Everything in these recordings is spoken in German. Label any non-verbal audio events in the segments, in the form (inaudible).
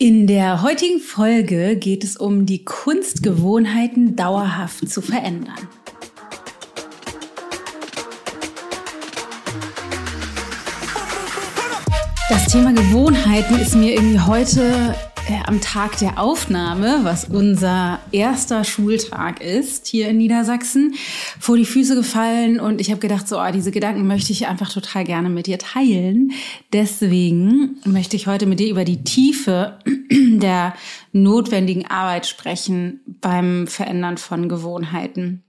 In der heutigen Folge geht es um die Kunst, Gewohnheiten dauerhaft zu verändern. Das Thema Gewohnheiten ist mir irgendwie heute äh, am Tag der Aufnahme, was unser erster Schultag ist hier in Niedersachsen, vor die Füße gefallen und ich habe gedacht, so, oh, diese Gedanken möchte ich einfach total gerne mit dir teilen. Deswegen möchte ich heute mit dir über die Tiefe (clears throat) der notwendigen Arbeit sprechen beim Verändern von Gewohnheiten.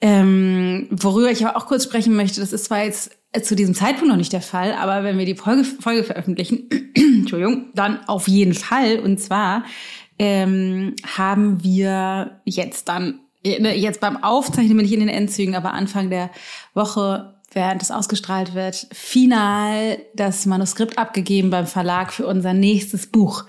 Ähm, worüber ich aber auch kurz sprechen möchte, das ist zwar jetzt zu diesem Zeitpunkt noch nicht der Fall, aber wenn wir die Folge, Folge veröffentlichen, (clears throat) Entschuldigung, dann auf jeden Fall. Und zwar ähm, haben wir jetzt dann, ne, jetzt beim Aufzeichnen bin ich in den Endzügen, aber Anfang der Woche, während es ausgestrahlt wird, final das Manuskript abgegeben beim Verlag für unser nächstes Buch.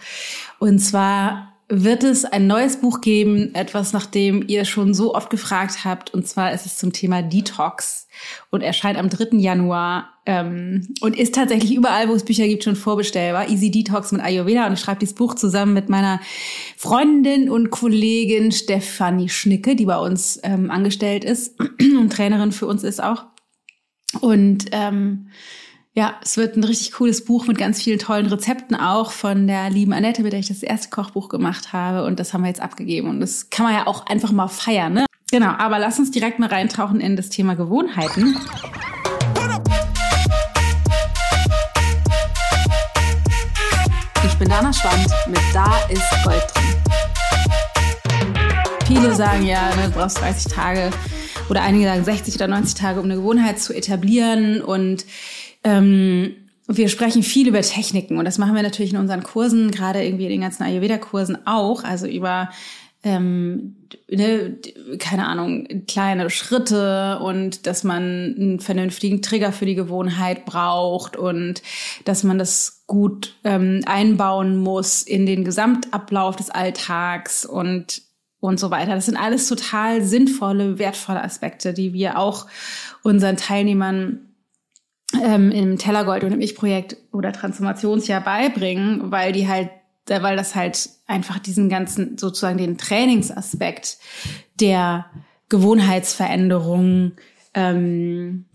Und zwar wird es ein neues Buch geben, etwas, nach dem ihr schon so oft gefragt habt. Und zwar ist es zum Thema Detox und erscheint am 3. Januar ähm, und ist tatsächlich überall, wo es Bücher gibt, schon vorbestellbar. Easy Detox mit Ayurveda. Und ich schreibe dieses Buch zusammen mit meiner Freundin und Kollegin Stefanie Schnicke, die bei uns ähm, angestellt ist (clears throat) und Trainerin für uns ist auch. Und ähm, ja, es wird ein richtig cooles Buch mit ganz vielen tollen Rezepten auch von der lieben Annette, mit der ich das erste Kochbuch gemacht habe. Und das haben wir jetzt abgegeben. Und das kann man ja auch einfach mal feiern, ne? Genau, aber lass uns direkt mal reintauchen in das Thema Gewohnheiten. Ich bin Dana Schwand mit Da ist Gold drin. Viele sagen ja, ne, du brauchst 30 Tage oder einige sagen 60 oder 90 Tage, um eine Gewohnheit zu etablieren. Und ähm, wir sprechen viel über Techniken und das machen wir natürlich in unseren Kursen, gerade irgendwie in den ganzen Ayurveda-Kursen auch, also über ähm, ne, keine Ahnung, kleine Schritte und dass man einen vernünftigen Trigger für die Gewohnheit braucht und dass man das gut ähm, einbauen muss in den Gesamtablauf des Alltags und und so weiter. Das sind alles total sinnvolle, wertvolle Aspekte, die wir auch unseren Teilnehmern ähm, im Tellergold und im Ich-Projekt oder Transformationsjahr beibringen, weil die halt, weil das halt einfach diesen ganzen, sozusagen den Trainingsaspekt der Gewohnheitsveränderung ähm,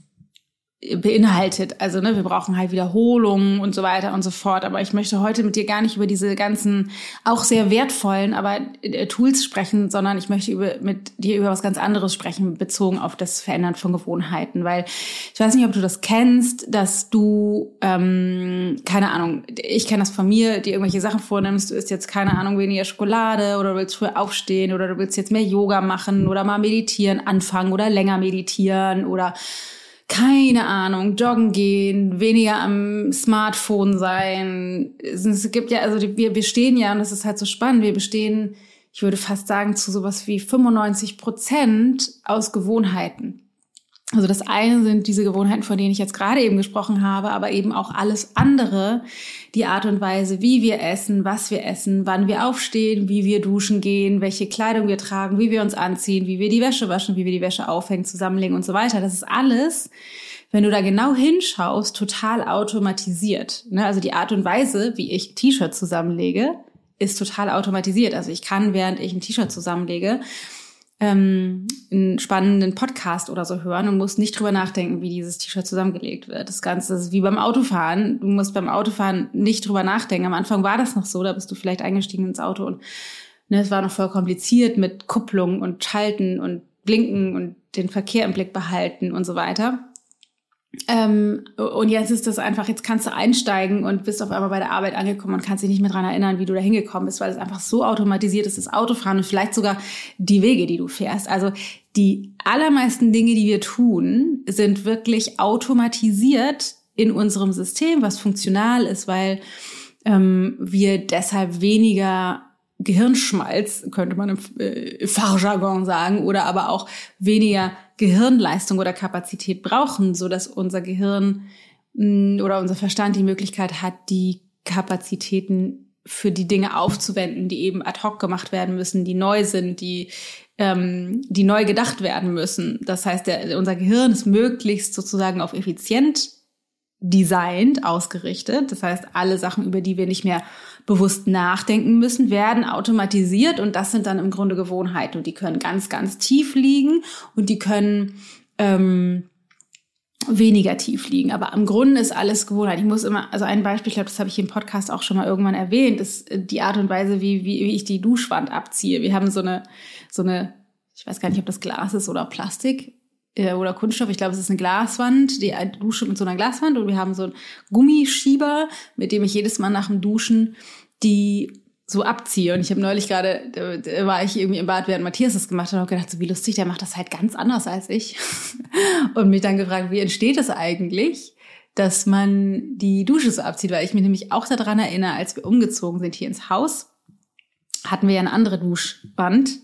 beinhaltet. Also ne, wir brauchen halt Wiederholungen und so weiter und so fort. Aber ich möchte heute mit dir gar nicht über diese ganzen auch sehr wertvollen, aber äh, Tools sprechen, sondern ich möchte über, mit dir über was ganz anderes sprechen, bezogen auf das Verändern von Gewohnheiten. Weil ich weiß nicht, ob du das kennst, dass du, ähm, keine Ahnung, ich kenne das von mir, dir irgendwelche Sachen vornimmst, du isst jetzt keine Ahnung weniger Schokolade oder du willst früher aufstehen oder du willst jetzt mehr Yoga machen oder mal meditieren anfangen oder länger meditieren oder keine Ahnung, joggen gehen, weniger am Smartphone sein. Es gibt ja, also wir bestehen ja, und das ist halt so spannend, wir bestehen, ich würde fast sagen, zu sowas wie 95 Prozent aus Gewohnheiten. Also das eine sind diese Gewohnheiten, von denen ich jetzt gerade eben gesprochen habe, aber eben auch alles andere, die Art und Weise, wie wir essen, was wir essen, wann wir aufstehen, wie wir duschen gehen, welche Kleidung wir tragen, wie wir uns anziehen, wie wir die Wäsche waschen, wie wir die Wäsche aufhängen, zusammenlegen und so weiter. Das ist alles, wenn du da genau hinschaust, total automatisiert. Ne? Also die Art und Weise, wie ich T-Shirt zusammenlege, ist total automatisiert. Also ich kann, während ich ein T-Shirt zusammenlege, ähm, einen spannenden Podcast oder so hören und musst nicht drüber nachdenken, wie dieses T-Shirt zusammengelegt wird. Das Ganze ist wie beim Autofahren. Du musst beim Autofahren nicht drüber nachdenken. Am Anfang war das noch so, da bist du vielleicht eingestiegen ins Auto und ne, es war noch voll kompliziert mit Kupplung und Schalten und Blinken und den Verkehr im Blick behalten und so weiter. Ähm, und jetzt ist das einfach, jetzt kannst du einsteigen und bist auf einmal bei der Arbeit angekommen und kannst dich nicht mehr dran erinnern, wie du da hingekommen bist, weil es einfach so automatisiert ist, das Autofahren und vielleicht sogar die Wege, die du fährst. Also die allermeisten Dinge, die wir tun, sind wirklich automatisiert in unserem System, was funktional ist, weil ähm, wir deshalb weniger Gehirnschmalz, könnte man im äh, Fachjargon sagen, oder aber auch weniger Gehirnleistung oder Kapazität brauchen, so dass unser Gehirn mm, oder unser Verstand die Möglichkeit hat, die Kapazitäten für die Dinge aufzuwenden, die eben ad hoc gemacht werden müssen, die neu sind, die ähm, die neu gedacht werden müssen. Das heißt, der, unser Gehirn ist möglichst sozusagen auf effizient designt, ausgerichtet. Das heißt, alle Sachen, über die wir nicht mehr bewusst nachdenken müssen, werden automatisiert und das sind dann im Grunde Gewohnheiten und die können ganz, ganz tief liegen und die können ähm, weniger tief liegen. Aber im Grunde ist alles Gewohnheit. Ich muss immer, also ein Beispiel, ich glaube, das habe ich im Podcast auch schon mal irgendwann erwähnt, ist die Art und Weise, wie, wie, wie ich die Duschwand abziehe. Wir haben so eine, so eine, ich weiß gar nicht, ob das Glas ist oder Plastik äh, oder Kunststoff. Ich glaube, es ist eine Glaswand, die Dusche mit so einer Glaswand und wir haben so einen Gummischieber, mit dem ich jedes Mal nach dem Duschen die so abziehe. Und ich habe neulich gerade, da war ich irgendwie im Bad, während Matthias das gemacht hat, und gedacht, so wie lustig, der macht das halt ganz anders als ich. (laughs) und mich dann gefragt, wie entsteht das eigentlich, dass man die Dusche so abzieht? Weil ich mich nämlich auch daran erinnere, als wir umgezogen sind hier ins Haus, hatten wir ja eine andere Duschwand.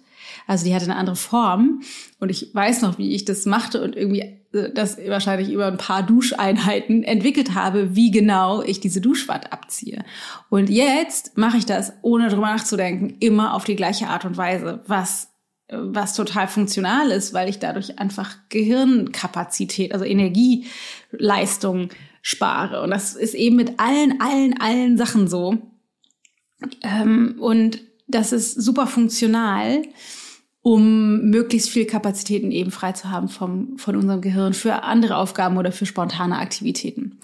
Also die hatte eine andere Form. Und ich weiß noch, wie ich das machte und irgendwie äh, das wahrscheinlich über ein paar Duscheinheiten entwickelt habe, wie genau ich diese Duschwand abziehe. Und jetzt mache ich das, ohne drüber nachzudenken, immer auf die gleiche Art und Weise, was was total funktional ist, weil ich dadurch einfach Gehirnkapazität, also Energieleistung spare. Und das ist eben mit allen, allen, allen Sachen so. Ähm, und das ist super funktional um möglichst viel Kapazitäten eben frei zu haben vom, von unserem Gehirn für andere Aufgaben oder für spontane Aktivitäten.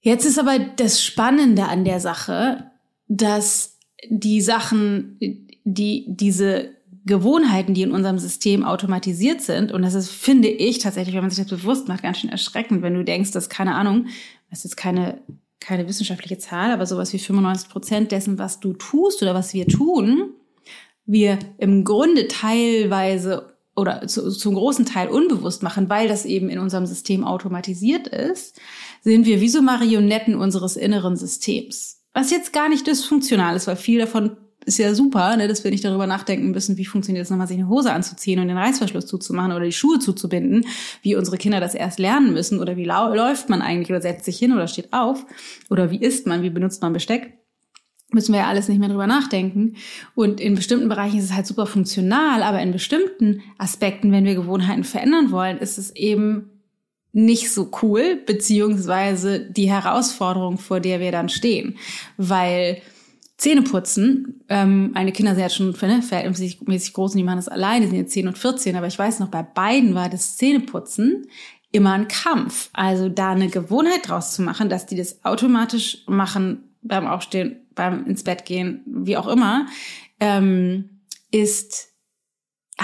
Jetzt ist aber das Spannende an der Sache, dass die Sachen, die diese Gewohnheiten, die in unserem System automatisiert sind, und das ist, finde ich tatsächlich, wenn man sich das bewusst macht, ganz schön erschreckend, wenn du denkst, dass, keine Ahnung, das ist keine, keine wissenschaftliche Zahl, aber sowas wie 95 Prozent dessen, was du tust oder was wir tun, wir im Grunde teilweise oder zu, zum großen Teil unbewusst machen, weil das eben in unserem System automatisiert ist, sind wir wie so Marionetten unseres inneren Systems. Was jetzt gar nicht dysfunktional ist, weil viel davon ist ja super, ne, dass wir nicht darüber nachdenken müssen, wie funktioniert es nochmal, sich eine Hose anzuziehen und den Reißverschluss zuzumachen oder die Schuhe zuzubinden, wie unsere Kinder das erst lernen müssen oder wie läuft man eigentlich oder setzt sich hin oder steht auf oder wie isst man, wie benutzt man Besteck müssen wir ja alles nicht mehr drüber nachdenken. Und in bestimmten Bereichen ist es halt super funktional, aber in bestimmten Aspekten, wenn wir Gewohnheiten verändern wollen, ist es eben nicht so cool, beziehungsweise die Herausforderung, vor der wir dann stehen. Weil Zähneputzen, ähm, meine Kinder sind jetzt schon ne, verhältnismäßig groß und die machen das alleine, sind jetzt 10 und 14, aber ich weiß noch, bei beiden war das Zähneputzen immer ein Kampf. Also da eine Gewohnheit draus zu machen, dass die das automatisch machen beim Aufstehen beim ins Bett gehen, wie auch immer, ähm, ist,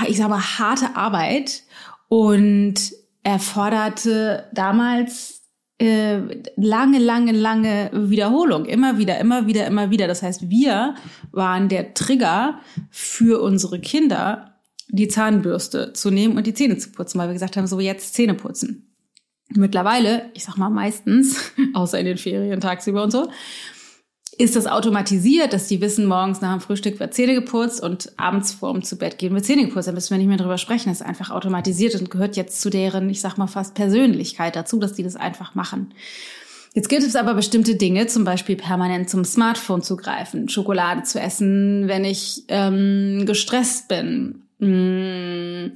ich sag mal, harte Arbeit und erforderte damals äh, lange, lange, lange Wiederholung. Immer wieder, immer wieder, immer wieder. Das heißt, wir waren der Trigger für unsere Kinder, die Zahnbürste zu nehmen und die Zähne zu putzen, weil wir gesagt haben, so jetzt Zähne putzen. Mittlerweile, ich sag mal meistens, (laughs) außer in den Ferien tagsüber und so, ist das automatisiert, dass die wissen, morgens nach dem Frühstück wird Zähne geputzt und abends vor um zu Bett gehen wird Zähne geputzt. Da müssen wir nicht mehr drüber sprechen. Das ist einfach automatisiert und gehört jetzt zu deren, ich sag mal fast Persönlichkeit dazu, dass die das einfach machen. Jetzt gibt es aber bestimmte Dinge, zum Beispiel permanent zum Smartphone zu greifen, Schokolade zu essen, wenn ich ähm, gestresst bin. Mmh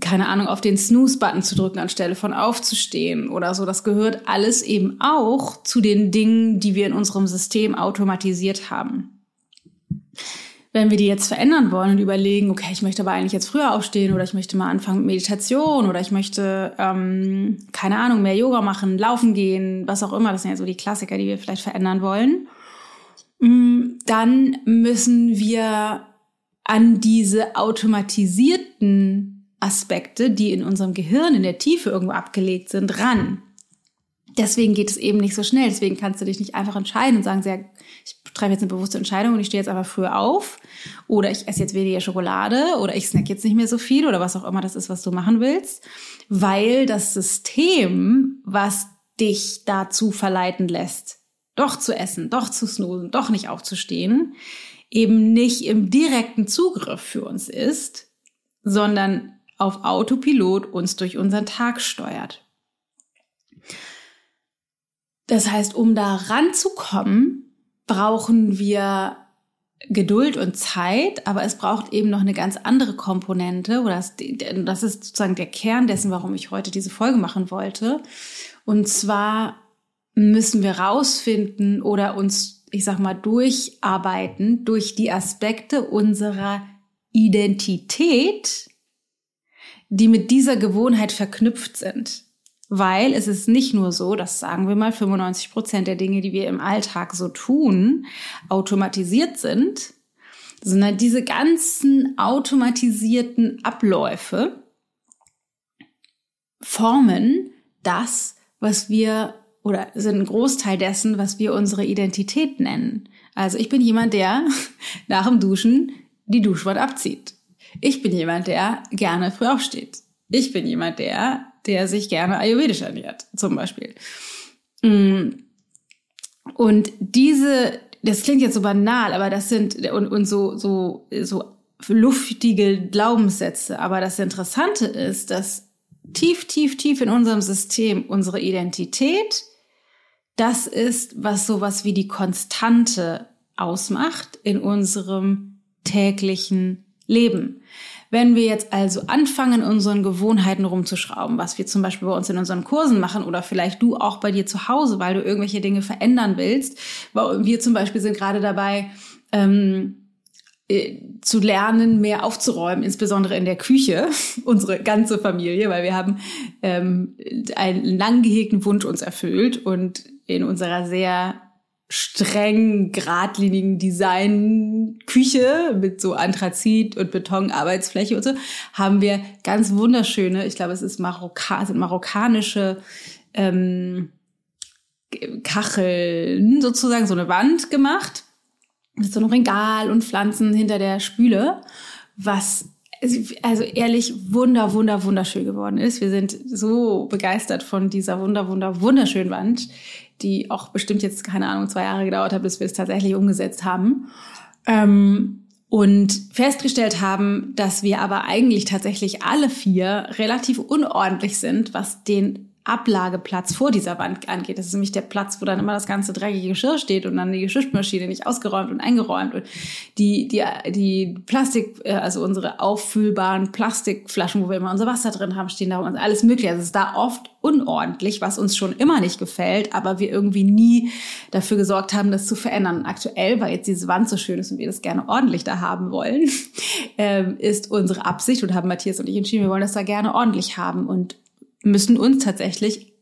keine Ahnung, auf den Snooze-Button zu drücken, anstelle von aufzustehen oder so. Das gehört alles eben auch zu den Dingen, die wir in unserem System automatisiert haben. Wenn wir die jetzt verändern wollen und überlegen, okay, ich möchte aber eigentlich jetzt früher aufstehen oder ich möchte mal anfangen mit Meditation oder ich möchte, ähm, keine Ahnung, mehr Yoga machen, laufen gehen, was auch immer, das sind ja so die Klassiker, die wir vielleicht verändern wollen, mm, dann müssen wir an diese automatisierten Aspekte, die in unserem Gehirn in der Tiefe irgendwo abgelegt sind, ran. Deswegen geht es eben nicht so schnell. Deswegen kannst du dich nicht einfach entscheiden und sagen, sehr, ich treffe jetzt eine bewusste Entscheidung und ich stehe jetzt aber früher auf oder ich esse jetzt weniger Schokolade oder ich snack jetzt nicht mehr so viel oder was auch immer das ist, was du machen willst, weil das System, was dich dazu verleiten lässt, doch zu essen, doch zu snoosen, doch nicht aufzustehen, eben nicht im direkten Zugriff für uns ist, sondern auf Autopilot uns durch unseren Tag steuert. Das heißt, um da ranzukommen, brauchen wir Geduld und Zeit, aber es braucht eben noch eine ganz andere Komponente, oder das, das ist sozusagen der Kern dessen, warum ich heute diese Folge machen wollte. Und zwar müssen wir rausfinden oder uns ich sag mal, durcharbeiten durch die Aspekte unserer Identität, die mit dieser Gewohnheit verknüpft sind. Weil es ist nicht nur so, dass sagen wir mal 95 Prozent der Dinge, die wir im Alltag so tun, automatisiert sind, sondern diese ganzen automatisierten Abläufe formen das, was wir oder sind ein Großteil dessen, was wir unsere Identität nennen. Also ich bin jemand, der (laughs) nach dem Duschen die Duschwand abzieht. Ich bin jemand, der gerne früh aufsteht. Ich bin jemand, der, der sich gerne ayurvedisch ernährt, zum Beispiel. Mm. Und diese, das klingt jetzt so banal, aber das sind, und, und so, so, so luftige Glaubenssätze. Aber das Interessante ist, dass tief, tief, tief in unserem System unsere Identität, das ist, was sowas wie die Konstante ausmacht in unserem täglichen Leben. Wenn wir jetzt also anfangen, unseren Gewohnheiten rumzuschrauben, was wir zum Beispiel bei uns in unseren Kursen machen oder vielleicht du auch bei dir zu Hause, weil du irgendwelche Dinge verändern willst. Wir zum Beispiel sind gerade dabei, ähm, äh, zu lernen, mehr aufzuräumen, insbesondere in der Küche, (laughs) unsere ganze Familie, weil wir haben ähm, einen lang gehegten Wunsch uns erfüllt und in unserer sehr streng geradlinigen Design-Küche mit so Anthrazit und Betonarbeitsfläche und so, haben wir ganz wunderschöne, ich glaube, es ist Marokka sind marokkanische ähm, Kacheln sozusagen, so eine Wand gemacht mit so einem Regal und Pflanzen hinter der Spüle, was also ehrlich wunder, wunder, wunderschön geworden ist. Wir sind so begeistert von dieser wunder, wunder, wunderschönen Wand, die auch bestimmt jetzt, keine Ahnung, zwei Jahre gedauert hat, bis wir es tatsächlich umgesetzt haben. Ähm, und festgestellt haben, dass wir aber eigentlich tatsächlich alle vier relativ unordentlich sind, was den Ablageplatz vor dieser Wand angeht. Das ist nämlich der Platz, wo dann immer das ganze dreckige Geschirr steht und dann die Geschirrmaschine nicht ausgeräumt und eingeräumt und die, die, die Plastik, äh, also unsere auffüllbaren Plastikflaschen, wo wir immer unser Wasser drin haben, stehen da und alles mögliche. Also es ist da oft unordentlich, was uns schon immer nicht gefällt, aber wir irgendwie nie dafür gesorgt haben, das zu verändern. aktuell, weil jetzt diese Wand so schön ist und wir das gerne ordentlich da haben wollen, (laughs) ähm, ist unsere Absicht und haben Matthias und ich entschieden, wir wollen das da gerne ordentlich haben und müssen uns tatsächlich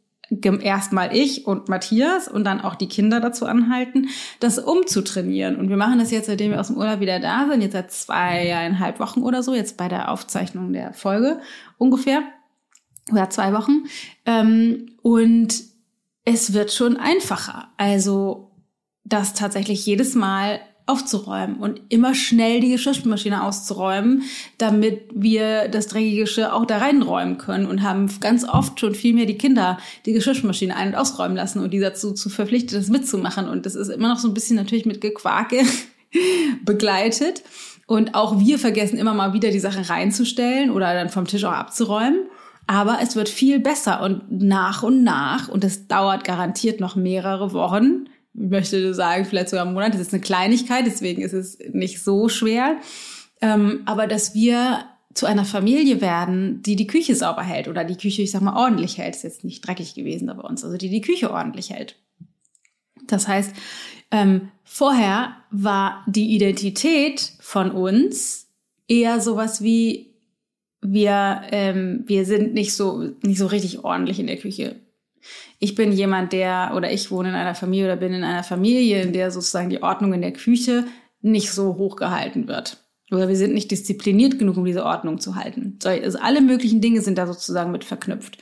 erstmal ich und Matthias und dann auch die Kinder dazu anhalten, das umzutrainieren. Und wir machen das jetzt, seitdem wir aus dem Urlaub wieder da sind, jetzt seit zweieinhalb Wochen oder so, jetzt bei der Aufzeichnung der Folge ungefähr, oder zwei Wochen. Ähm, und es wird schon einfacher. Also, das tatsächlich jedes Mal aufzuräumen und immer schnell die Geschirrspülmaschine auszuräumen, damit wir das dreckige auch da reinräumen können und haben ganz oft schon viel mehr die Kinder die Geschirrspülmaschine ein- und ausräumen lassen und die dazu zu verpflichtet, das mitzumachen. Und das ist immer noch so ein bisschen natürlich mit Gequake (laughs) begleitet. Und auch wir vergessen immer mal wieder die Sachen reinzustellen oder dann vom Tisch auch abzuräumen. Aber es wird viel besser und nach und nach, und das dauert garantiert noch mehrere Wochen, möchte sagen, vielleicht sogar einen Monat. Das ist eine Kleinigkeit, deswegen ist es nicht so schwer. Ähm, aber dass wir zu einer Familie werden, die die Küche sauber hält oder die Küche, ich sag mal, ordentlich hält. Ist jetzt nicht dreckig gewesen da bei uns, also die die Küche ordentlich hält. Das heißt, ähm, vorher war die Identität von uns eher sowas wie wir ähm, wir sind nicht so nicht so richtig ordentlich in der Küche ich bin jemand, der oder ich wohne in einer Familie oder bin in einer Familie, in der sozusagen die Ordnung in der Küche nicht so hoch gehalten wird. Oder wir sind nicht diszipliniert genug, um diese Ordnung zu halten. Also alle möglichen Dinge sind da sozusagen mit verknüpft.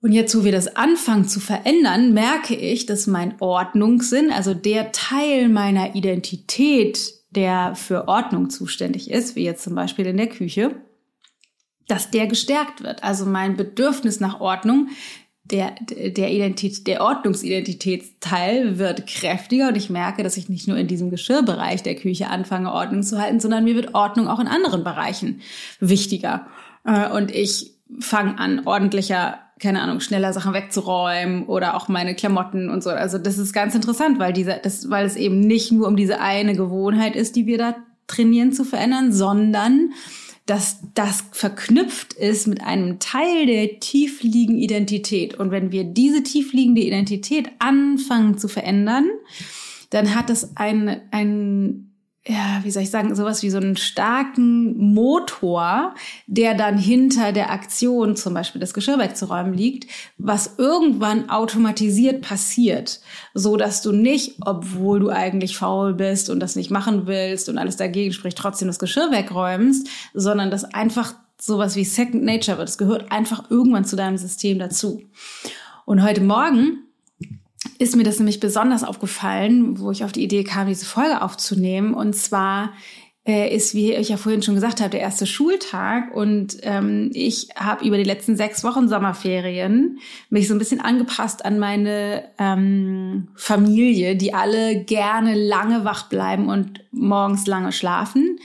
Und jetzt, wo wir das anfangen zu verändern, merke ich, dass mein Ordnungssinn, also der Teil meiner Identität, der für Ordnung zuständig ist, wie jetzt zum Beispiel in der Küche, dass der gestärkt wird. Also mein Bedürfnis nach Ordnung der, der Identität, der Ordnungsidentitätsteil wird kräftiger und ich merke, dass ich nicht nur in diesem Geschirrbereich der Küche anfange, Ordnung zu halten, sondern mir wird Ordnung auch in anderen Bereichen wichtiger. Äh, und ich fange an, ordentlicher, keine Ahnung, schneller Sachen wegzuräumen oder auch meine Klamotten und so. Also das ist ganz interessant, weil dieser, das, weil es eben nicht nur um diese eine Gewohnheit ist, die wir da trainieren zu verändern, sondern dass das verknüpft ist mit einem Teil der tiefliegenden Identität. Und wenn wir diese tiefliegende Identität anfangen zu verändern, dann hat es ein, ein ja, wie soll ich sagen, sowas wie so einen starken Motor, der dann hinter der Aktion, zum Beispiel das Geschirr wegzuräumen, liegt, was irgendwann automatisiert passiert, so dass du nicht, obwohl du eigentlich faul bist und das nicht machen willst und alles dagegen spricht, trotzdem das Geschirr wegräumst, sondern das einfach sowas wie Second Nature wird. Es gehört einfach irgendwann zu deinem System dazu. Und heute Morgen ist mir das nämlich besonders aufgefallen, wo ich auf die Idee kam, diese Folge aufzunehmen. Und zwar äh, ist, wie ich ja vorhin schon gesagt habe, der erste Schultag. Und ähm, ich habe über die letzten sechs Wochen Sommerferien mich so ein bisschen angepasst an meine ähm, Familie, die alle gerne lange wach bleiben und morgens lange schlafen.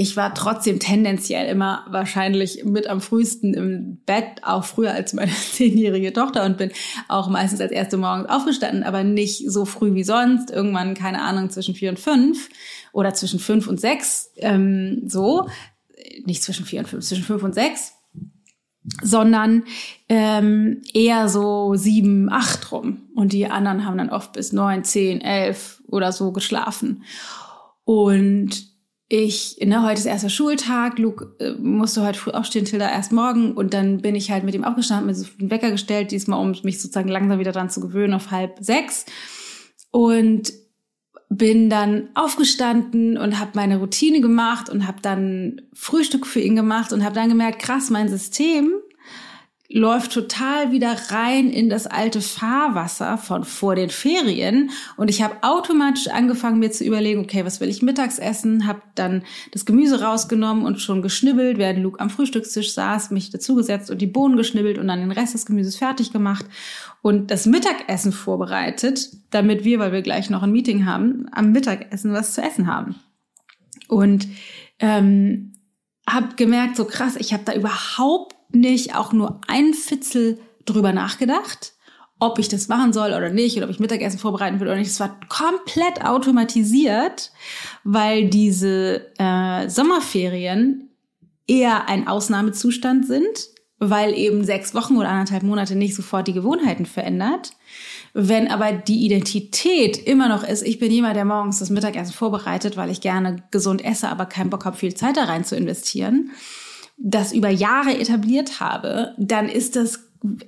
Ich war trotzdem tendenziell immer wahrscheinlich mit am frühesten im Bett, auch früher als meine (laughs) zehnjährige Tochter und bin auch meistens als erste morgens aufgestanden, aber nicht so früh wie sonst. Irgendwann, keine Ahnung, zwischen vier und fünf oder zwischen fünf und sechs, ähm, so. Nicht zwischen vier und fünf, zwischen fünf und sechs sondern ähm, eher so sieben, acht rum. Und die anderen haben dann oft bis neun, zehn, elf oder so geschlafen. Und ich, ne, heute ist erster Schultag, Luke äh, musste heute früh aufstehen, Tilda erst morgen. Und dann bin ich halt mit ihm aufgestanden, mir so einen Wecker gestellt, diesmal um mich sozusagen langsam wieder dran zu gewöhnen auf halb sechs. Und bin dann aufgestanden und habe meine Routine gemacht und habe dann Frühstück für ihn gemacht und habe dann gemerkt, krass, mein System läuft total wieder rein in das alte Fahrwasser von vor den Ferien und ich habe automatisch angefangen mir zu überlegen, okay, was will ich mittags essen, habe dann das Gemüse rausgenommen und schon geschnibbelt, während Luke am Frühstückstisch saß, mich dazugesetzt und die Bohnen geschnibbelt und dann den Rest des Gemüses fertig gemacht und das Mittagessen vorbereitet, damit wir, weil wir gleich noch ein Meeting haben, am Mittagessen was zu essen haben. Und ähm, habe gemerkt, so krass, ich habe da überhaupt nicht auch nur ein Fitzel drüber nachgedacht, ob ich das machen soll oder nicht, oder ob ich Mittagessen vorbereiten will oder nicht. Es war komplett automatisiert, weil diese äh, Sommerferien eher ein Ausnahmezustand sind, weil eben sechs Wochen oder anderthalb Monate nicht sofort die Gewohnheiten verändert. Wenn aber die Identität immer noch ist, ich bin jemand, der morgens das Mittagessen vorbereitet, weil ich gerne gesund esse, aber keinen Bock habe, viel Zeit da rein zu investieren, das über Jahre etabliert habe, dann ist das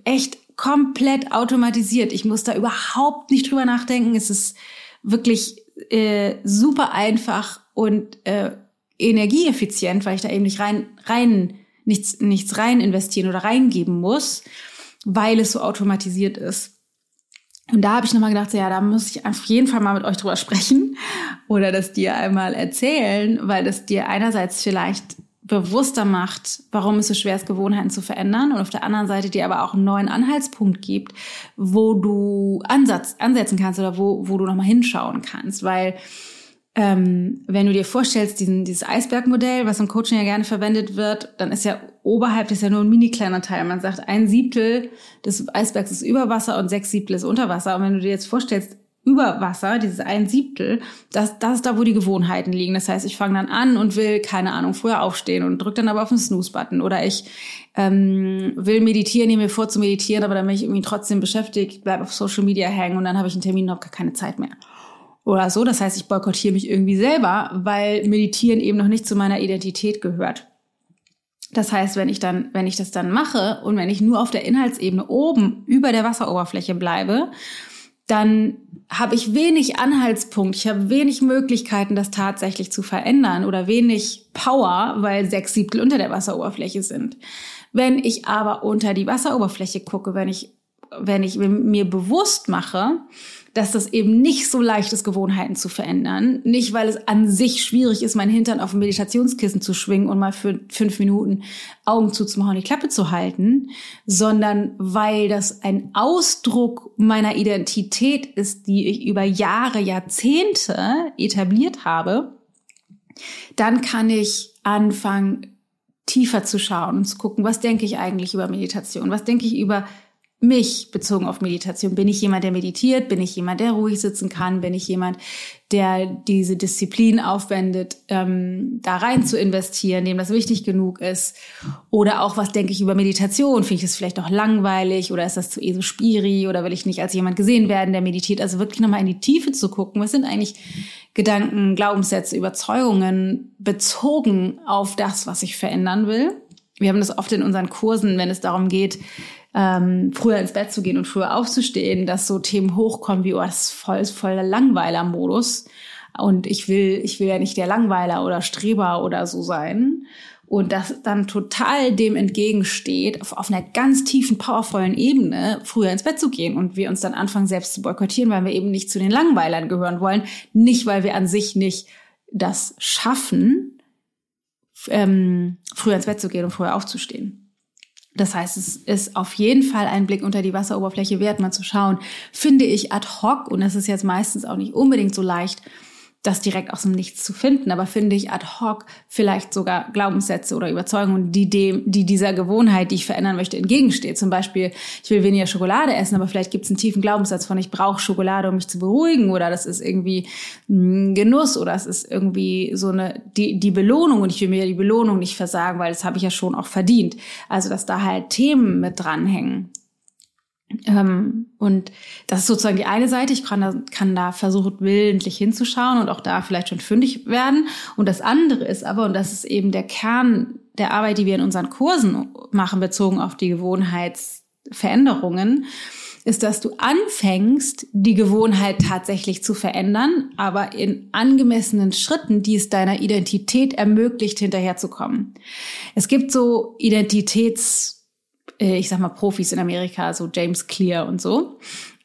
echt komplett automatisiert. Ich muss da überhaupt nicht drüber nachdenken. Es ist wirklich äh, super einfach und äh, energieeffizient, weil ich da eben nicht rein, rein nichts, nichts rein investieren oder reingeben muss, weil es so automatisiert ist. Und da habe ich nochmal gedacht, so, ja, da muss ich auf jeden Fall mal mit euch drüber sprechen oder das dir einmal erzählen, weil das dir einerseits vielleicht bewusster macht, warum es so schwer ist, Gewohnheiten zu verändern und auf der anderen Seite dir aber auch einen neuen Anhaltspunkt gibt, wo du Ansatz, ansetzen kannst oder wo, wo du nochmal hinschauen kannst, weil ähm, wenn du dir vorstellst, diesen, dieses Eisbergmodell, was im Coaching ja gerne verwendet wird, dann ist ja oberhalb das ist ja nur ein mini kleiner Teil. Man sagt, ein Siebtel des Eisbergs ist über Wasser und sechs Siebtel ist unter Wasser. Und wenn du dir jetzt vorstellst, über Wasser, dieses ein Siebtel, das, das ist da, wo die Gewohnheiten liegen. Das heißt, ich fange dann an und will, keine Ahnung, früher aufstehen und drücke dann aber auf den Snooze-Button. Oder ich ähm, will meditieren, nehme mir vor zu meditieren, aber dann bin ich irgendwie trotzdem beschäftigt, bleib auf Social Media hängen und dann habe ich einen Termin und habe gar keine Zeit mehr. Oder so. Das heißt, ich boykottiere mich irgendwie selber, weil Meditieren eben noch nicht zu meiner Identität gehört. Das heißt, wenn ich dann, wenn ich das dann mache und wenn ich nur auf der Inhaltsebene oben über der Wasseroberfläche bleibe dann habe ich wenig Anhaltspunkt, ich habe wenig Möglichkeiten, das tatsächlich zu verändern oder wenig Power, weil sechs Siebtel unter der Wasseroberfläche sind. Wenn ich aber unter die Wasseroberfläche gucke, wenn ich, wenn ich mir bewusst mache, dass das eben nicht so leicht ist, Gewohnheiten zu verändern. Nicht, weil es an sich schwierig ist, mein Hintern auf dem Meditationskissen zu schwingen und mal für fünf Minuten Augen zuzumachen und die Klappe zu halten, sondern weil das ein Ausdruck meiner Identität ist, die ich über Jahre, Jahrzehnte etabliert habe, dann kann ich anfangen, tiefer zu schauen und zu gucken, was denke ich eigentlich über Meditation? Was denke ich über mich bezogen auf Meditation. Bin ich jemand, der meditiert? Bin ich jemand, der ruhig sitzen kann? Bin ich jemand, der diese Disziplin aufwendet, ähm, da rein zu investieren, dem das wichtig genug ist? Oder auch, was denke ich über Meditation? Finde ich es vielleicht auch langweilig oder ist das zu eh so spiri oder will ich nicht als jemand gesehen werden, der meditiert? Also wirklich nochmal in die Tiefe zu gucken. Was sind eigentlich Gedanken, Glaubenssätze, Überzeugungen bezogen auf das, was ich verändern will? Wir haben das oft in unseren Kursen, wenn es darum geht, ähm, früher ins Bett zu gehen und früher aufzustehen, dass so Themen hochkommen wie, oh, das ist voll, voll der Langweiler-Modus. Und ich will, ich will ja nicht der Langweiler oder Streber oder so sein. Und das dann total dem entgegensteht, auf, auf einer ganz tiefen, powervollen Ebene früher ins Bett zu gehen und wir uns dann anfangen selbst zu boykottieren, weil wir eben nicht zu den Langweilern gehören wollen. Nicht, weil wir an sich nicht das schaffen, ähm, früher ins Bett zu gehen und früher aufzustehen. Das heißt, es ist auf jeden Fall ein Blick unter die Wasseroberfläche wert, mal zu schauen, finde ich ad hoc, und das ist jetzt meistens auch nicht unbedingt so leicht, das direkt aus dem Nichts zu finden, aber finde ich ad hoc vielleicht sogar Glaubenssätze oder Überzeugungen, die dem, die dieser Gewohnheit, die ich verändern möchte, entgegensteht. Zum Beispiel, ich will weniger Schokolade essen, aber vielleicht gibt es einen tiefen Glaubenssatz von, ich brauche Schokolade, um mich zu beruhigen, oder das ist irgendwie ein Genuss, oder es ist irgendwie so eine die, die Belohnung und ich will mir die Belohnung nicht versagen, weil das habe ich ja schon auch verdient. Also, dass da halt Themen mit dranhängen. Ähm, und das ist sozusagen die eine Seite. Ich kann da, kann da versuchen, willentlich hinzuschauen und auch da vielleicht schon fündig werden. Und das andere ist aber, und das ist eben der Kern der Arbeit, die wir in unseren Kursen machen, bezogen auf die Gewohnheitsveränderungen, ist, dass du anfängst, die Gewohnheit tatsächlich zu verändern, aber in angemessenen Schritten, die es deiner Identität ermöglicht, hinterherzukommen. Es gibt so Identitäts ich sag mal, Profis in Amerika, so James Clear und so,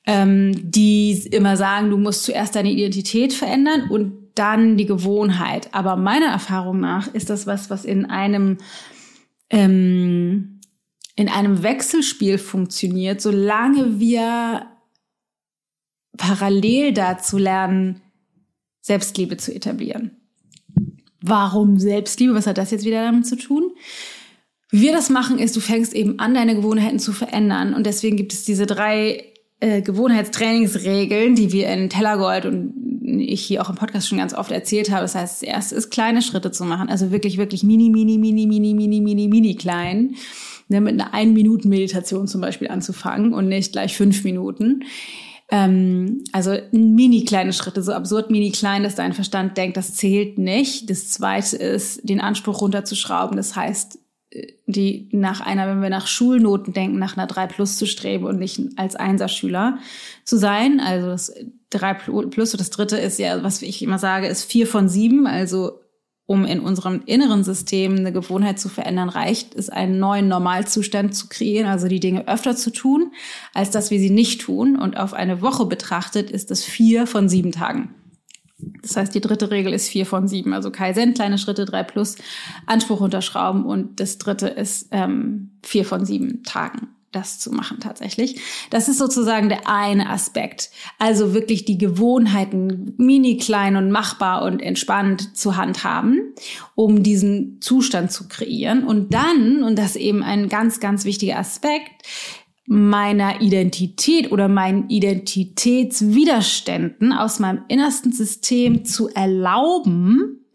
ähm, die immer sagen, du musst zuerst deine Identität verändern und dann die Gewohnheit. Aber meiner Erfahrung nach ist das was, was in einem ähm, in einem Wechselspiel funktioniert, solange wir parallel dazu lernen, Selbstliebe zu etablieren. Warum Selbstliebe? Was hat das jetzt wieder damit zu tun? Wie wir das machen, ist, du fängst eben an, deine Gewohnheiten zu verändern. Und deswegen gibt es diese drei äh, Gewohnheitstrainingsregeln, die wir in Tellergold und ich hier auch im Podcast schon ganz oft erzählt habe. Das heißt, das erste ist, kleine Schritte zu machen. Also wirklich, wirklich mini, mini, mini, mini, mini, mini, mini klein. Ne, mit einer ein Minuten Meditation zum Beispiel anzufangen und nicht gleich fünf Minuten. Ähm, also mini kleine Schritte, so absurd mini klein, dass dein Verstand denkt, das zählt nicht. Das zweite ist, den Anspruch runterzuschrauben. Das heißt, die nach einer, wenn wir nach Schulnoten denken, nach einer 3 plus zu streben und nicht als Einserschüler zu sein. Also das 3 plus und das dritte ist ja, was ich immer sage, ist 4 von 7. Also um in unserem inneren System eine Gewohnheit zu verändern, reicht es, einen neuen Normalzustand zu kreieren, also die Dinge öfter zu tun, als dass wir sie nicht tun. Und auf eine Woche betrachtet ist es vier von sieben Tagen. Das heißt, die dritte Regel ist vier von sieben. Also Kaizen, kleine Schritte, drei plus, Anspruch unterschrauben. Und das dritte ist ähm, vier von sieben Tagen das zu machen tatsächlich. Das ist sozusagen der eine Aspekt. Also wirklich die Gewohnheiten mini klein und machbar und entspannt zu handhaben, um diesen Zustand zu kreieren. Und dann, und das ist eben ein ganz, ganz wichtiger Aspekt, meiner Identität oder meinen Identitätswiderständen aus meinem innersten System zu erlauben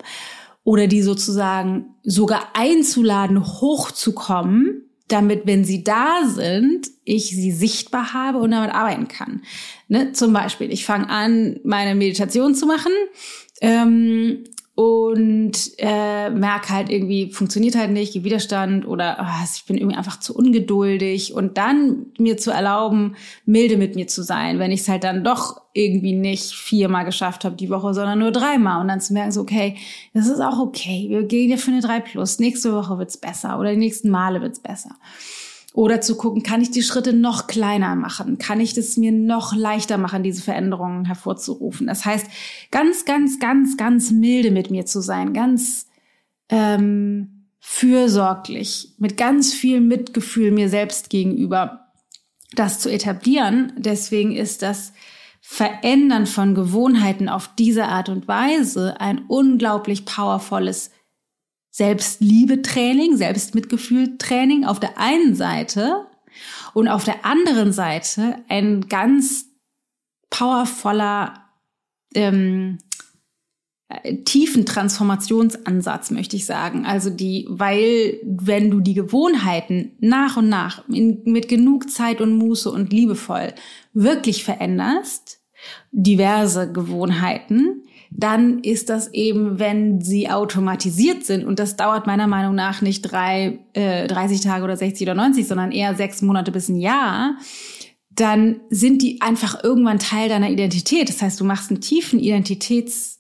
oder die sozusagen sogar einzuladen, hochzukommen, damit, wenn sie da sind, ich sie sichtbar habe und damit arbeiten kann. Ne? Zum Beispiel, ich fange an, meine Meditation zu machen ähm, und äh, merke halt irgendwie, funktioniert halt nicht, Widerstand oder oh, ich bin irgendwie einfach zu ungeduldig. Und dann mir zu erlauben, milde mit mir zu sein, wenn ich es halt dann doch irgendwie nicht viermal geschafft habe die Woche, sondern nur dreimal. Und dann zu merken, so okay, das ist auch okay, wir gehen ja für eine 3 plus, nächste Woche wird's besser oder die nächsten Male wird's besser. Oder zu gucken, kann ich die Schritte noch kleiner machen? Kann ich es mir noch leichter machen, diese Veränderungen hervorzurufen? Das heißt, ganz, ganz, ganz, ganz milde mit mir zu sein, ganz ähm, fürsorglich, mit ganz viel Mitgefühl mir selbst gegenüber, das zu etablieren. Deswegen ist das Verändern von Gewohnheiten auf diese Art und Weise ein unglaublich powervolles Selbstliebe-Training, Selbstmitgefühl-Training auf der einen Seite und auf der anderen Seite ein ganz powervoller ähm, äh, tiefen Transformationsansatz, möchte ich sagen. Also die, weil wenn du die Gewohnheiten nach und nach in, mit genug Zeit und Muße und liebevoll wirklich veränderst, diverse Gewohnheiten, dann ist das eben, wenn sie automatisiert sind, und das dauert meiner Meinung nach nicht drei, äh, 30 Tage oder 60 oder 90, sondern eher sechs Monate bis ein Jahr, dann sind die einfach irgendwann Teil deiner Identität. Das heißt, du machst einen tiefen Identitäts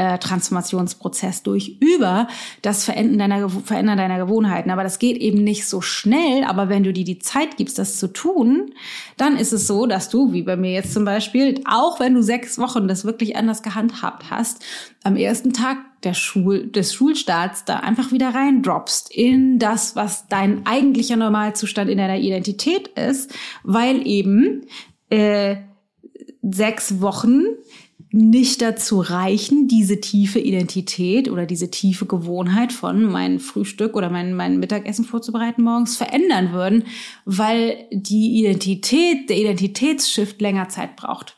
äh, Transformationsprozess durch über das Verändern deiner, Verändern deiner Gewohnheiten. Aber das geht eben nicht so schnell. Aber wenn du dir die Zeit gibst, das zu tun, dann ist es so, dass du, wie bei mir jetzt zum Beispiel, auch wenn du sechs Wochen das wirklich anders gehandhabt hast, am ersten Tag der Schul des Schulstarts da einfach wieder reindroppst in das, was dein eigentlicher Normalzustand in deiner Identität ist, weil eben äh, sechs Wochen nicht dazu reichen, diese tiefe Identität oder diese tiefe Gewohnheit von mein Frühstück oder mein, mein Mittagessen vorzubereiten morgens verändern würden, weil die Identität, der Identitätsshift länger Zeit braucht.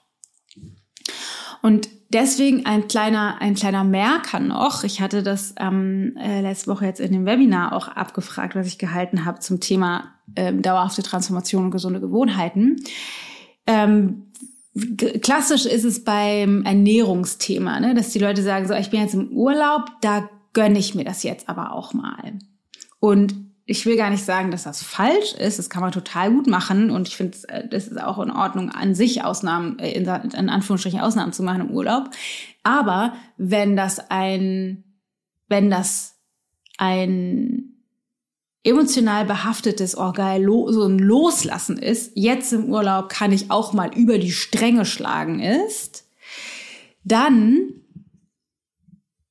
Und deswegen ein kleiner, ein kleiner Merker noch. Ich hatte das ähm, äh, letzte Woche jetzt in dem Webinar auch abgefragt, was ich gehalten habe zum Thema ähm, dauerhafte Transformation und gesunde Gewohnheiten. Ähm, klassisch ist es beim Ernährungsthema, ne, dass die Leute sagen, so, ich bin jetzt im Urlaub, da gönne ich mir das jetzt aber auch mal. Und ich will gar nicht sagen, dass das falsch ist. Das kann man total gut machen. Und ich finde, äh, das ist auch in Ordnung, an sich Ausnahmen, äh, in, in Anführungsstrichen Ausnahmen zu machen im Urlaub. Aber wenn das ein, wenn das ein emotional behaftetes, oh geil, so ein Loslassen ist, jetzt im Urlaub kann ich auch mal über die Stränge schlagen ist, dann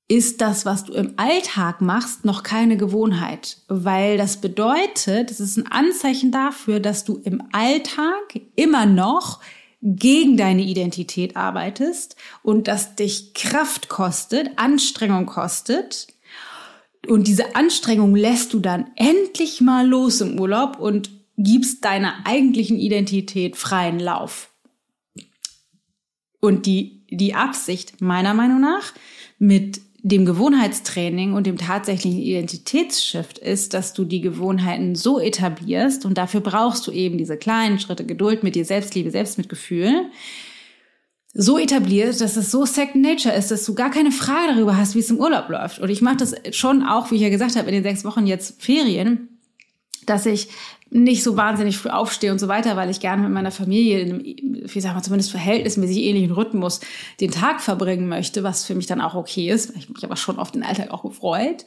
ist das, was du im Alltag machst, noch keine Gewohnheit, weil das bedeutet, es ist ein Anzeichen dafür, dass du im Alltag immer noch gegen deine Identität arbeitest und dass dich Kraft kostet, Anstrengung kostet, und diese Anstrengung lässt du dann endlich mal los im Urlaub und gibst deiner eigentlichen Identität freien Lauf. Und die, die Absicht meiner Meinung nach mit dem Gewohnheitstraining und dem tatsächlichen Identitätsshift ist, dass du die Gewohnheiten so etablierst und dafür brauchst du eben diese kleinen Schritte Geduld mit dir Selbstliebe, Selbstmitgefühl, so etabliert, dass es so Second Nature ist, dass du gar keine Frage darüber hast, wie es im Urlaub läuft. Und ich mache das schon auch, wie ich ja gesagt habe, in den sechs Wochen jetzt Ferien, dass ich nicht so wahnsinnig früh aufstehe und so weiter, weil ich gerne mit meiner Familie in einem, wie sagen wir, zumindest verhältnismäßig ähnlichen Rhythmus den Tag verbringen möchte, was für mich dann auch okay ist. Ich mich aber schon auf den Alltag auch gefreut.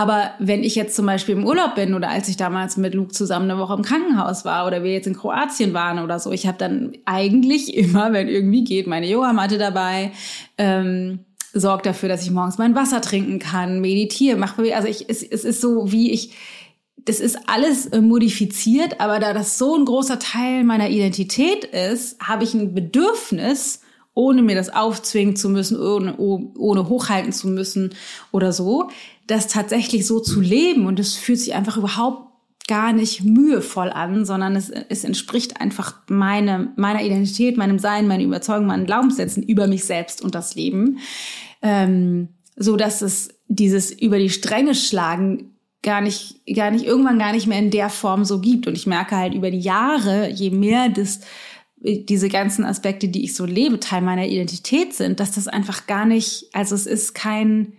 Aber wenn ich jetzt zum Beispiel im Urlaub bin oder als ich damals mit Luke zusammen eine Woche im Krankenhaus war oder wir jetzt in Kroatien waren oder so, ich habe dann eigentlich (laughs) immer, wenn irgendwie geht, meine Yogamatte dabei. Ähm, sorgt dafür, dass ich morgens mein Wasser trinken kann, meditiere, mache also ich es, es ist so wie ich das ist alles äh, modifiziert, aber da das so ein großer Teil meiner Identität ist, habe ich ein Bedürfnis, ohne mir das aufzwingen zu müssen, ohne, ohne hochhalten zu müssen oder so, das tatsächlich so zu leben und es fühlt sich einfach überhaupt gar nicht mühevoll an, sondern es, es entspricht einfach meine, meiner Identität, meinem Sein, meinen Überzeugungen, meinen Glaubenssätzen über mich selbst und das Leben, ähm, so dass es dieses über die Stränge schlagen gar nicht, gar nicht, irgendwann gar nicht mehr in der Form so gibt. Und ich merke halt über die Jahre, je mehr das, diese ganzen Aspekte, die ich so lebe, Teil meiner Identität sind, dass das einfach gar nicht, also es ist kein,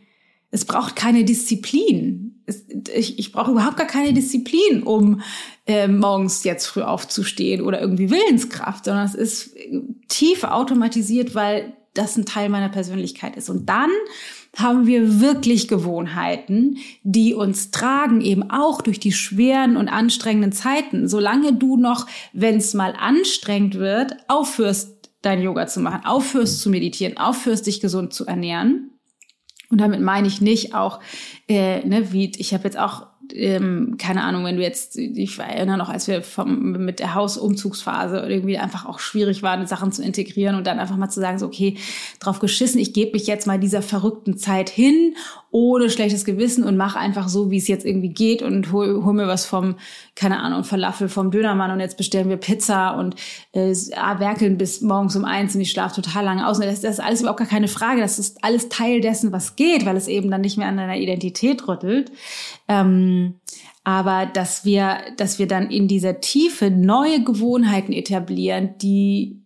es braucht keine Disziplin. Es, ich, ich brauche überhaupt gar keine Disziplin, um äh, morgens jetzt früh aufzustehen oder irgendwie Willenskraft, sondern es ist tief automatisiert, weil das ein Teil meiner Persönlichkeit ist. Und dann haben wir wirklich Gewohnheiten, die uns tragen, eben auch durch die schweren und anstrengenden Zeiten. Solange du noch, wenn es mal anstrengend wird, aufhörst, dein Yoga zu machen, aufhörst zu meditieren, aufhörst, dich gesund zu ernähren, und damit meine ich nicht auch, äh, ne, wie ich habe jetzt auch ähm, keine Ahnung, wenn du jetzt, ich erinnere noch, als wir vom, mit der Hausumzugsphase irgendwie einfach auch schwierig waren, Sachen zu integrieren und dann einfach mal zu sagen, so, okay, drauf geschissen, ich gebe mich jetzt mal dieser verrückten Zeit hin ohne schlechtes Gewissen und mache einfach so, wie es jetzt irgendwie geht und hol, hol mir was vom, keine Ahnung, Falafel vom Dönermann und jetzt bestellen wir Pizza und äh, werkeln bis morgens um eins und ich schlafe total lange aus. Das, das ist alles überhaupt gar keine Frage. Das ist alles Teil dessen, was geht, weil es eben dann nicht mehr an deiner Identität rüttelt. Ähm, aber dass wir, dass wir dann in dieser Tiefe neue Gewohnheiten etablieren, die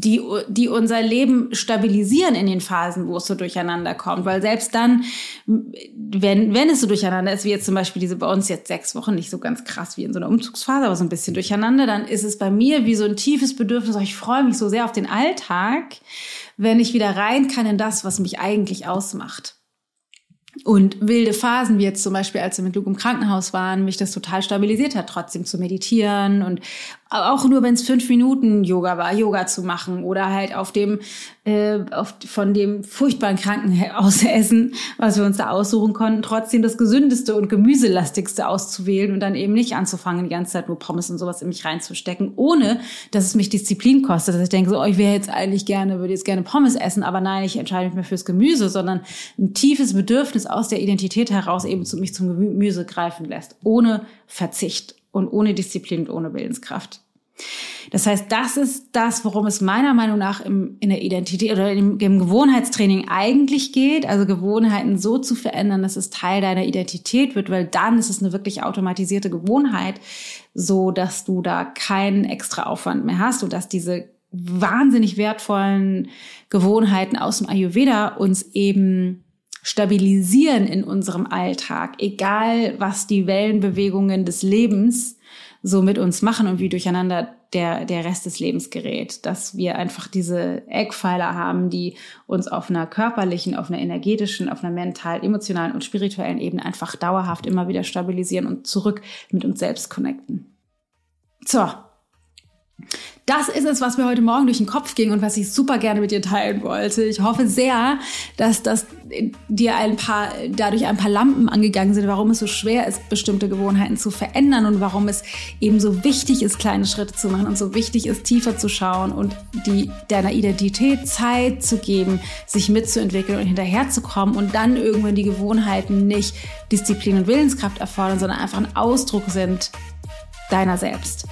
die, die unser Leben stabilisieren in den Phasen, wo es so durcheinander kommt. Weil selbst dann, wenn, wenn es so durcheinander ist, wie jetzt zum Beispiel diese bei uns jetzt sechs Wochen, nicht so ganz krass wie in so einer Umzugsphase, aber so ein bisschen durcheinander, dann ist es bei mir wie so ein tiefes Bedürfnis, oh, ich freue mich so sehr auf den Alltag, wenn ich wieder rein kann in das, was mich eigentlich ausmacht. Und wilde Phasen, wie jetzt zum Beispiel, als wir mit Luke im Krankenhaus waren, mich das total stabilisiert hat, trotzdem zu meditieren und auch nur wenn es fünf Minuten Yoga war, Yoga zu machen oder halt auf dem äh, auf, von dem furchtbaren Krankenhaus (laughs) essen, was wir uns da aussuchen konnten, trotzdem das gesündeste und gemüselastigste auszuwählen und dann eben nicht anzufangen, die ganze Zeit nur Pommes und sowas in mich reinzustecken, ohne dass es mich Disziplin kostet, dass ich denke, so, oh, ich wäre jetzt eigentlich gerne, würde jetzt gerne Pommes essen, aber nein, ich entscheide mich mehr fürs Gemüse, sondern ein tiefes Bedürfnis aus der Identität heraus eben zu, mich zum Gemüse greifen lässt, ohne Verzicht und ohne Disziplin und ohne Willenskraft. Das heißt, das ist das, worum es meiner Meinung nach im, in der Identität oder im, im Gewohnheitstraining eigentlich geht. Also Gewohnheiten so zu verändern, dass es Teil deiner Identität wird, weil dann ist es eine wirklich automatisierte Gewohnheit, so dass du da keinen extra Aufwand mehr hast und dass diese wahnsinnig wertvollen Gewohnheiten aus dem Ayurveda uns eben stabilisieren in unserem Alltag, egal was die Wellenbewegungen des Lebens so mit uns machen und wie durcheinander der, der Rest des Lebens gerät. Dass wir einfach diese Eckpfeiler haben, die uns auf einer körperlichen, auf einer energetischen, auf einer mental, emotionalen und spirituellen Ebene einfach dauerhaft immer wieder stabilisieren und zurück mit uns selbst connecten. So, das ist es, was mir heute Morgen durch den Kopf ging und was ich super gerne mit dir teilen wollte. Ich hoffe sehr, dass das dir ein paar, dadurch ein paar Lampen angegangen sind, warum es so schwer ist, bestimmte Gewohnheiten zu verändern und warum es eben so wichtig ist, kleine Schritte zu machen und so wichtig ist, tiefer zu schauen und die, deiner Identität Zeit zu geben, sich mitzuentwickeln und hinterherzukommen und dann irgendwann die Gewohnheiten nicht Disziplin und Willenskraft erfordern, sondern einfach ein Ausdruck sind deiner selbst.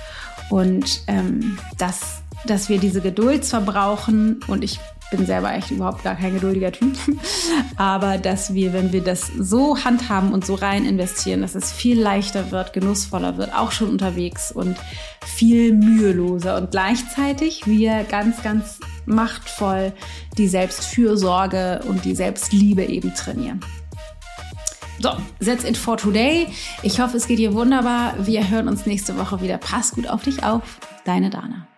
Und ähm, dass, dass wir diese Geduld zwar brauchen und ich bin selber echt überhaupt gar kein geduldiger Typ, (laughs) aber dass wir, wenn wir das so handhaben und so rein investieren, dass es viel leichter wird, genussvoller wird, auch schon unterwegs und viel müheloser. Und gleichzeitig wir ganz, ganz machtvoll die Selbstfürsorge und die Selbstliebe eben trainieren. So, that's it for today. Ich hoffe, es geht dir wunderbar. Wir hören uns nächste Woche wieder. Pass gut auf dich auf. Deine Dana.